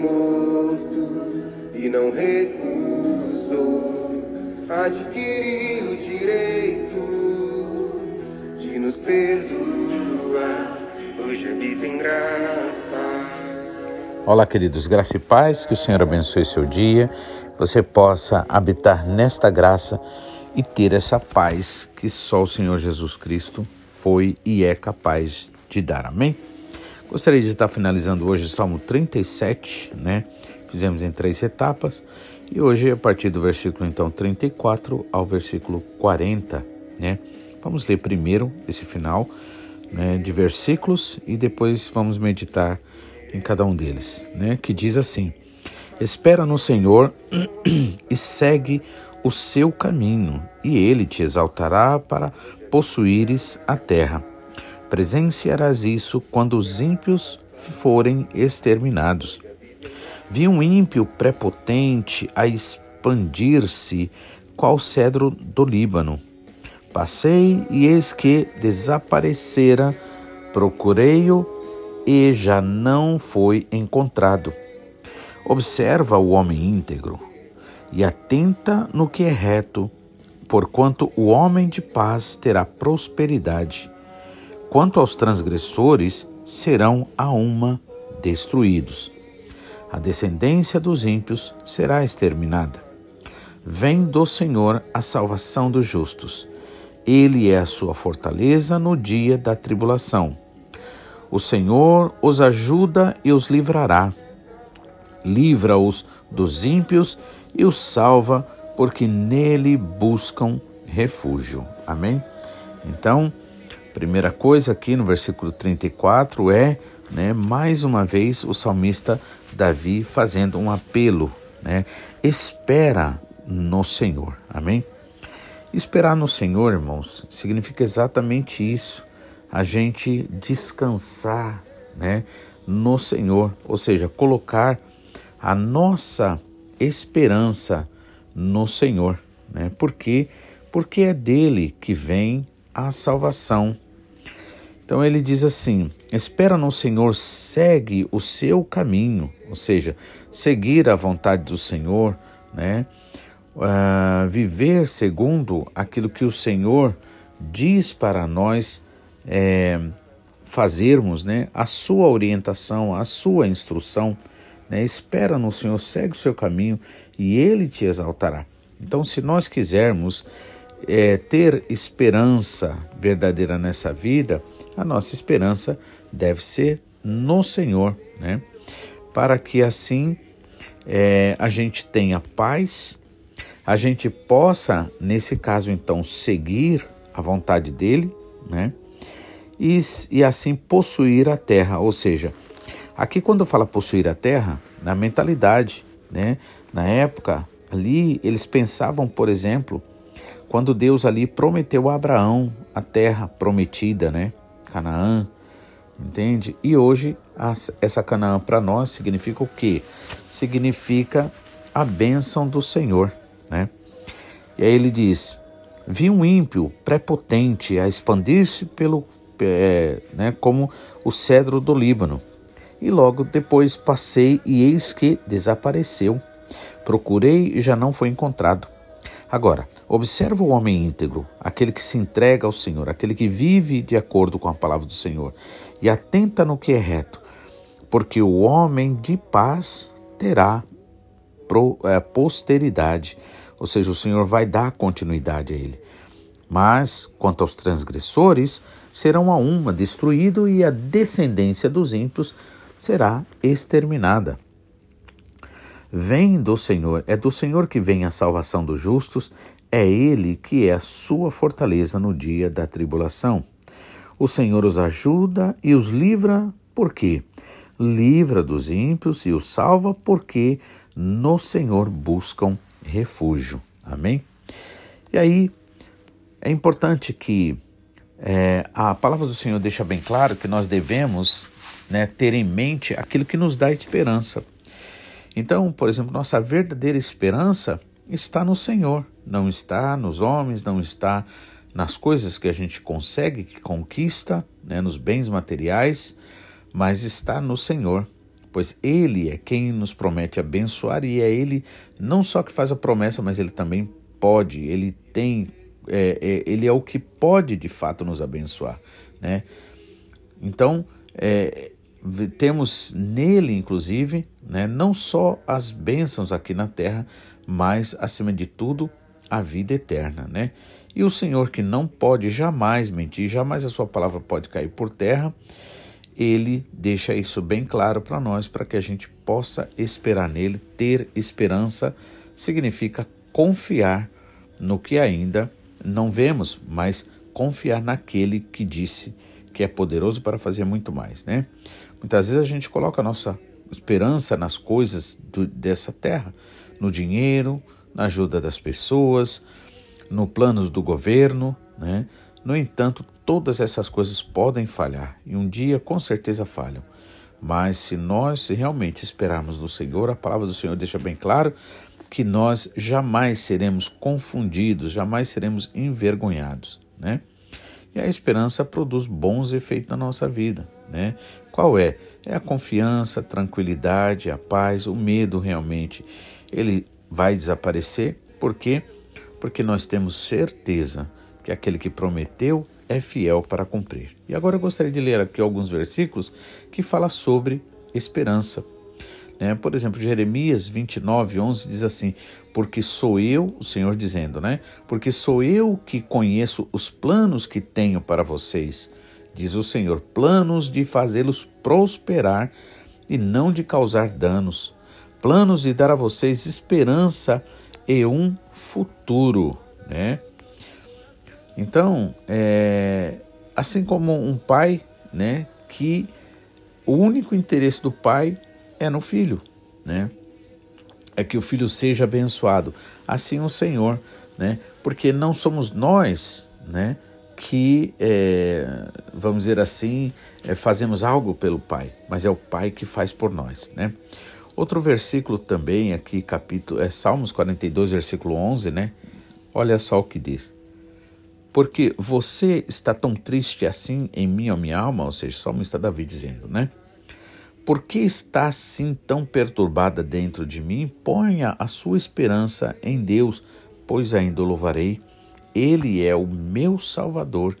morto e não recusou adquirir o direito de nos perdoar. Hoje habita em graça. Olá, queridos, graça e paz, que o Senhor abençoe seu dia, você possa habitar nesta graça e ter essa paz que só o Senhor Jesus Cristo foi e é capaz de dar. Amém? Gostaria de estar finalizando hoje o Salmo 37, né? Fizemos em três etapas e hoje a partir do versículo então 34 ao versículo 40, né? Vamos ler primeiro esse final né, de versículos e depois vamos meditar em cada um deles, né? Que diz assim: Espera no Senhor e segue o seu caminho, e ele te exaltará para possuíres a terra. Presenciarás isso quando os ímpios forem exterminados. Vi um ímpio prepotente a expandir-se, qual cedro do Líbano. Passei e eis que desaparecera, procurei-o e já não foi encontrado. Observa o homem íntegro e atenta no que é reto, porquanto o homem de paz terá prosperidade. Quanto aos transgressores, serão a uma destruídos. A descendência dos ímpios será exterminada. Vem do Senhor a salvação dos justos. Ele é a sua fortaleza no dia da tribulação. O Senhor os ajuda e os livrará. Livra-os dos ímpios e os salva, porque nele buscam refúgio. Amém? Então, primeira coisa aqui no versículo 34 é, né, mais uma vez, o salmista Davi fazendo um apelo, né? Espera no Senhor. Amém? Esperar no Senhor, irmãos, significa exatamente isso a gente descansar né, no Senhor, ou seja, colocar a nossa esperança no Senhor. Né? Por quê? Porque é dele que vem a salvação. Então ele diz assim: espera no Senhor, segue o seu caminho, ou seja, seguir a vontade do Senhor, né? Uh, viver segundo aquilo que o Senhor diz para nós é, fazermos né, a sua orientação, a sua instrução. Né, espera no Senhor, segue o seu caminho e Ele te exaltará. Então, se nós quisermos é, ter esperança verdadeira nessa vida, a nossa esperança deve ser no Senhor, né? Para que assim é, a gente tenha paz, a gente possa, nesse caso então, seguir a vontade dele, né? e, e assim possuir a terra. Ou seja, aqui quando fala possuir a terra, na mentalidade, né? Na época ali eles pensavam, por exemplo, quando Deus ali prometeu a Abraão a terra prometida, né? Canaã, entende? E hoje essa Canaã para nós significa o quê? Significa a bênção do Senhor, né? E aí ele diz: Vi um ímpio prepotente a expandir-se pelo é, né, como o cedro do Líbano. E logo depois passei e eis que desapareceu. Procurei e já não foi encontrado. Agora, observa o homem íntegro, aquele que se entrega ao Senhor, aquele que vive de acordo com a palavra do Senhor e atenta no que é reto, porque o homem de paz terá é, posteridade, ou seja, o Senhor vai dar continuidade a ele. Mas, quanto aos transgressores, serão a uma destruído e a descendência dos ímpios será exterminada. Vem do Senhor, é do Senhor que vem a salvação dos justos, é Ele que é a sua fortaleza no dia da tribulação. O Senhor os ajuda e os livra, por quê? Livra dos ímpios e os salva, porque no Senhor buscam refúgio. Amém? E aí, é importante que é, a palavra do Senhor deixa bem claro que nós devemos né, ter em mente aquilo que nos dá esperança. Então, por exemplo, nossa verdadeira esperança está no Senhor, não está nos homens, não está nas coisas que a gente consegue, que conquista, né, nos bens materiais, mas está no Senhor. pois Ele é quem nos promete abençoar e é Ele não só que faz a promessa, mas Ele também pode, Ele tem, é, é, Ele é o que pode de fato nos abençoar, né? Então, é, temos nele, inclusive, né, não só as bênçãos aqui na terra, mas, acima de tudo, a vida eterna, né? E o Senhor, que não pode jamais mentir, jamais a sua palavra pode cair por terra, ele deixa isso bem claro para nós, para que a gente possa esperar nele. Ter esperança significa confiar no que ainda não vemos, mas confiar naquele que disse que é poderoso para fazer muito mais, né? Muitas vezes a gente coloca a nossa esperança nas coisas do, dessa terra, no dinheiro, na ajuda das pessoas, no planos do governo, né? No entanto, todas essas coisas podem falhar e um dia com certeza falham. Mas se nós realmente esperarmos no Senhor, a palavra do Senhor deixa bem claro que nós jamais seremos confundidos, jamais seremos envergonhados, né? E a esperança produz bons efeitos na nossa vida, né? Qual é? É a confiança, a tranquilidade, a paz, o medo realmente. Ele vai desaparecer, por quê? Porque nós temos certeza que aquele que prometeu é fiel para cumprir. E agora eu gostaria de ler aqui alguns versículos que falam sobre esperança. Né? Por exemplo, Jeremias 29, 11 diz assim: Porque sou eu, o Senhor dizendo, né? Porque sou eu que conheço os planos que tenho para vocês, diz o Senhor, planos de fazê-los prosperar e não de causar danos, planos de dar a vocês esperança e um futuro, né? Então, é, assim como um pai, né, que o único interesse do pai é no filho, né? É que o filho seja abençoado. Assim o Senhor, né? Porque não somos nós, né? Que, é, vamos dizer assim, é, fazemos algo pelo Pai, mas é o Pai que faz por nós, né? Outro versículo também aqui, capítulo, é Salmos 42, versículo 11, né? Olha só o que diz. Porque você está tão triste assim em mim, ó minha alma, ou seja, Salmista Davi dizendo, né? Por que está assim tão perturbada dentro de mim? Ponha a sua esperança em Deus, pois ainda o louvarei. Ele é o meu Salvador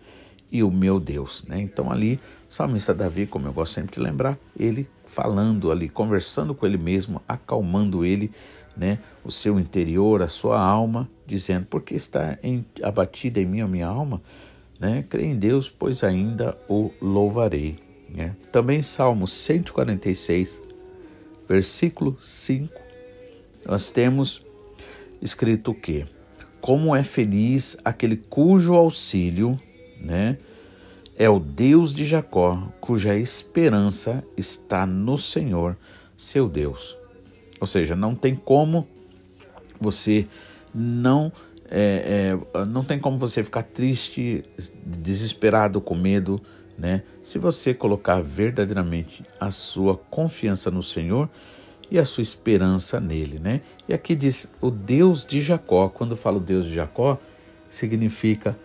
e o meu Deus. Né? Então, ali, o salmista Davi, como eu gosto sempre de lembrar, ele falando ali, conversando com ele mesmo, acalmando ele, né? o seu interior, a sua alma, dizendo: Por que está em, abatida em mim a minha alma? Né? Creio em Deus, pois ainda o louvarei. Né? Também Salmo 146, versículo 5, nós temos escrito o quê? Como é feliz aquele cujo auxílio né, é o Deus de Jacó, cuja esperança está no Senhor, seu Deus. Ou seja, não tem como você não é, é, não tem como você ficar triste, desesperado, com medo, né? Se você colocar verdadeiramente a sua confiança no Senhor e a sua esperança nele, né? E aqui diz o Deus de Jacó. Quando falo Deus de Jacó, significa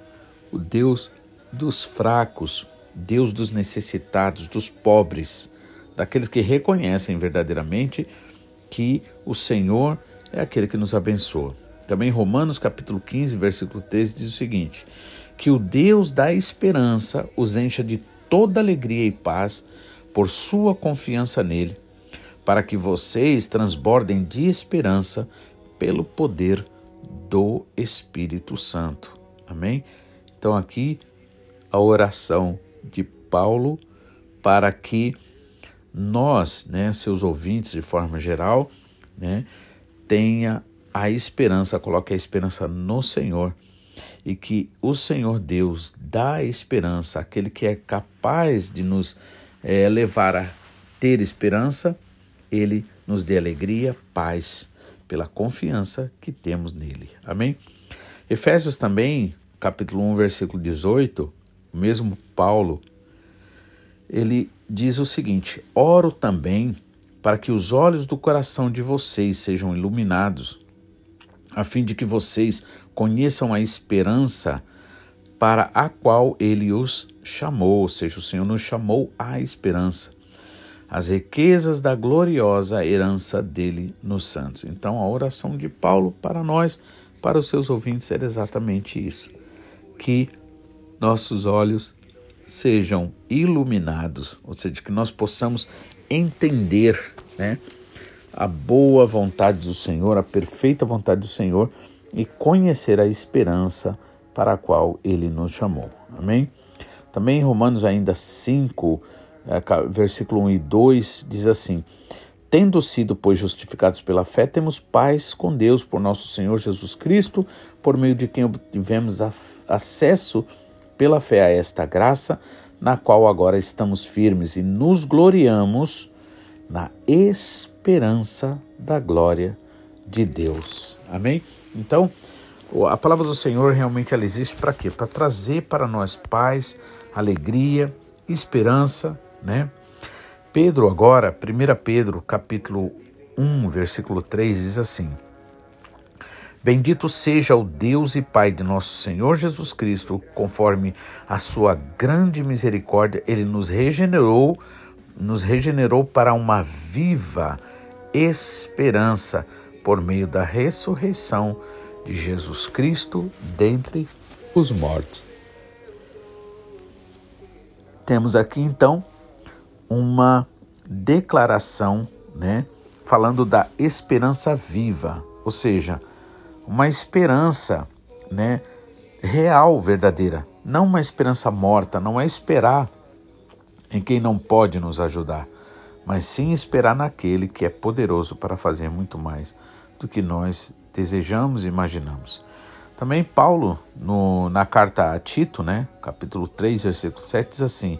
o Deus dos fracos, Deus dos necessitados, dos pobres, daqueles que reconhecem verdadeiramente que o Senhor é aquele que nos abençoa. Também Romanos capítulo 15, versículo 13 diz o seguinte: que o Deus da esperança os encha de toda alegria e paz por sua confiança nele, para que vocês transbordem de esperança pelo poder do Espírito Santo. Amém? Então, aqui a oração de Paulo para que nós, né, seus ouvintes de forma geral, né, tenha a esperança, coloque a esperança no Senhor e que o Senhor Deus dá esperança àquele que é capaz de nos é, levar a ter esperança, ele nos dê alegria, paz, pela confiança que temos nele. Amém? Efésios também, capítulo 1, versículo 18, o mesmo Paulo, ele diz o seguinte: Oro também para que os olhos do coração de vocês sejam iluminados, a fim de que vocês conheçam a esperança para a qual ele os chamou, ou seja, o Senhor nos chamou à esperança, as riquezas da gloriosa herança dele nos santos. Então, a oração de Paulo para nós, para os seus ouvintes, era exatamente isso: que nossos olhos sejam iluminados, ou seja, que nós possamos entender, né, a boa vontade do Senhor, a perfeita vontade do Senhor e conhecer a esperança para a qual ele nos chamou. Amém? Também em Romanos ainda 5, é, versículo 1 e 2 diz assim: Tendo sido, pois, justificados pela fé, temos paz com Deus por nosso Senhor Jesus Cristo, por meio de quem obtivemos acesso pela fé a esta graça, na qual agora estamos firmes e nos gloriamos na esperança da glória de Deus. Amém? Então, a palavra do Senhor realmente ela existe para quê? Para trazer para nós paz, alegria, esperança, né? Pedro agora, 1 Pedro, capítulo 1, versículo 3 diz assim: Bendito seja o Deus e Pai de nosso Senhor Jesus Cristo, conforme a sua grande misericórdia, ele nos regenerou, nos regenerou para uma viva esperança por meio da ressurreição de Jesus Cristo dentre os mortos. Temos aqui então uma declaração, né, falando da esperança viva, ou seja, uma esperança, né, real, verdadeira, não uma esperança morta, não é esperar em quem não pode nos ajudar, mas sim esperar naquele que é poderoso para fazer muito mais do que nós desejamos e imaginamos. Também Paulo, no, na carta a Tito, né, capítulo 3, versículo 7, diz assim: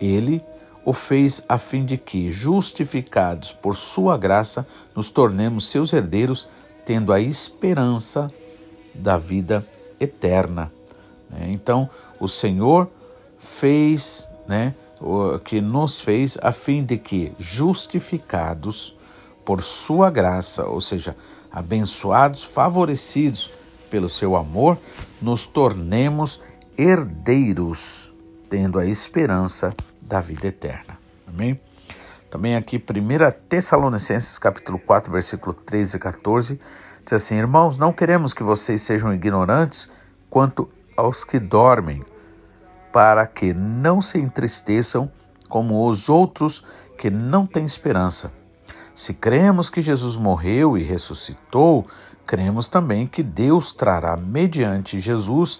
Ele o fez a fim de que, justificados por sua graça, nos tornemos seus herdeiros tendo a esperança da vida eterna. Né? Então, o Senhor fez, né, o que nos fez a fim de que, justificados por sua graça, ou seja, abençoados, favorecidos pelo seu amor, nos tornemos herdeiros, tendo a esperança da vida eterna. Amém? Também aqui, 1 Tessalonicenses capítulo 4, versículo 13 e 14, diz assim, Irmãos, não queremos que vocês sejam ignorantes quanto aos que dormem, para que não se entristeçam como os outros que não têm esperança. Se cremos que Jesus morreu e ressuscitou, cremos também que Deus trará mediante Jesus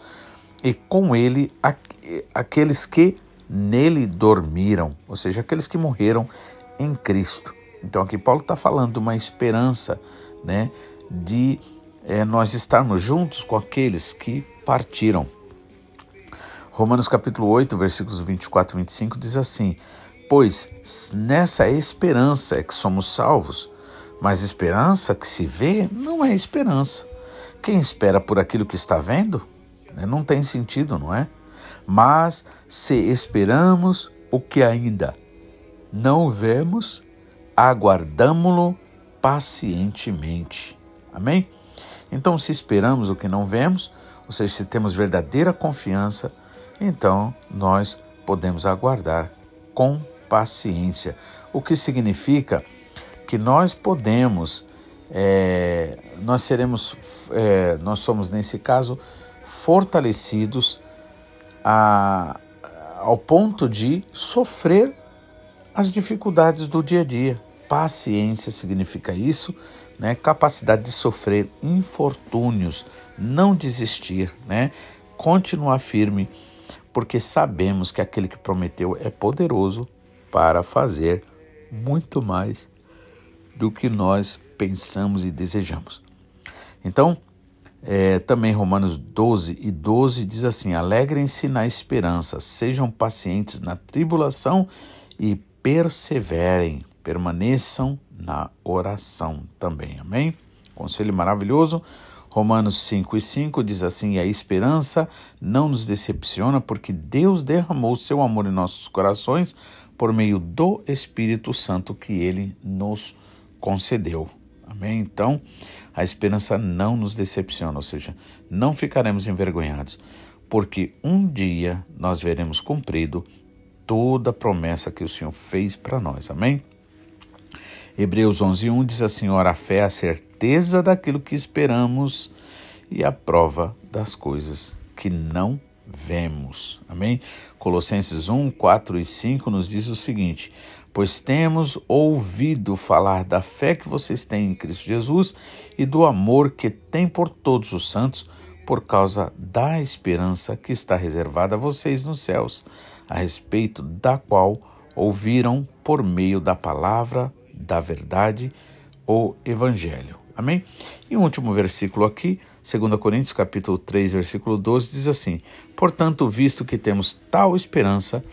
e com ele aqueles que nele dormiram, ou seja, aqueles que morreram em Cristo. Então aqui Paulo está falando de uma esperança, né, de é, nós estarmos juntos com aqueles que partiram. Romanos capítulo 8, versículos 24 e 25 diz assim: Pois nessa esperança é que somos salvos, mas esperança que se vê não é esperança. Quem espera por aquilo que está vendo, né, não tem sentido, não é? Mas se esperamos o que ainda não vemos, aguardamo-lo pacientemente. Amém? Então, se esperamos o que não vemos, ou seja, se temos verdadeira confiança, então nós podemos aguardar com paciência. O que significa que nós podemos, é, nós seremos, é, nós somos nesse caso fortalecidos a, ao ponto de sofrer as dificuldades do dia a dia. Paciência significa isso, né? Capacidade de sofrer infortúnios, não desistir, né? Continuar firme, porque sabemos que aquele que prometeu é poderoso para fazer muito mais do que nós pensamos e desejamos. Então, é, também Romanos 12 e 12 diz assim: Alegrem-se na esperança, sejam pacientes na tribulação e perseverem, permaneçam na oração também. Amém? Conselho maravilhoso. Romanos 5 e 5 diz assim: A esperança não nos decepciona, porque Deus derramou seu amor em nossos corações por meio do Espírito Santo que ele nos concedeu. Amém? Então, a esperança não nos decepciona, ou seja, não ficaremos envergonhados, porque um dia nós veremos cumprido toda a promessa que o Senhor fez para nós. Amém? Hebreus 11:1 diz assim: Ora, a fé é a certeza daquilo que esperamos e a prova das coisas que não vemos. Amém? Colossenses 1, 4 e 5 nos diz o seguinte: Pois temos ouvido falar da fé que vocês têm em Cristo Jesus e do amor que tem por todos os santos, por causa da esperança que está reservada a vocês nos céus, a respeito da qual ouviram por meio da palavra da verdade, o evangelho. Amém? E um último versículo aqui, 2 Coríntios capítulo 3, versículo 12, diz assim: Portanto, visto que temos tal esperança,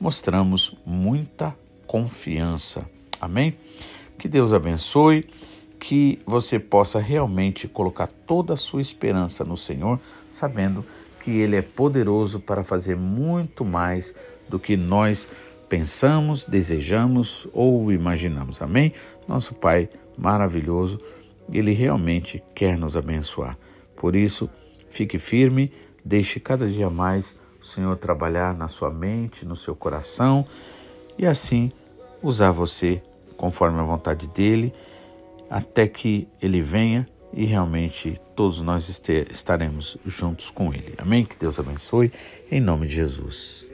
mostramos muita confiança. Amém? Que Deus abençoe, que você possa realmente colocar toda a sua esperança no Senhor, sabendo que Ele é poderoso para fazer muito mais do que nós pensamos, desejamos ou imaginamos. Amém? Nosso Pai maravilhoso, Ele realmente quer nos abençoar. Por isso, fique firme, deixe cada dia mais o Senhor trabalhar na sua mente, no seu coração e assim usar você conforme a vontade dele, até que ele venha e realmente todos nós estaremos juntos com ele. Amém? Que Deus abençoe, em nome de Jesus.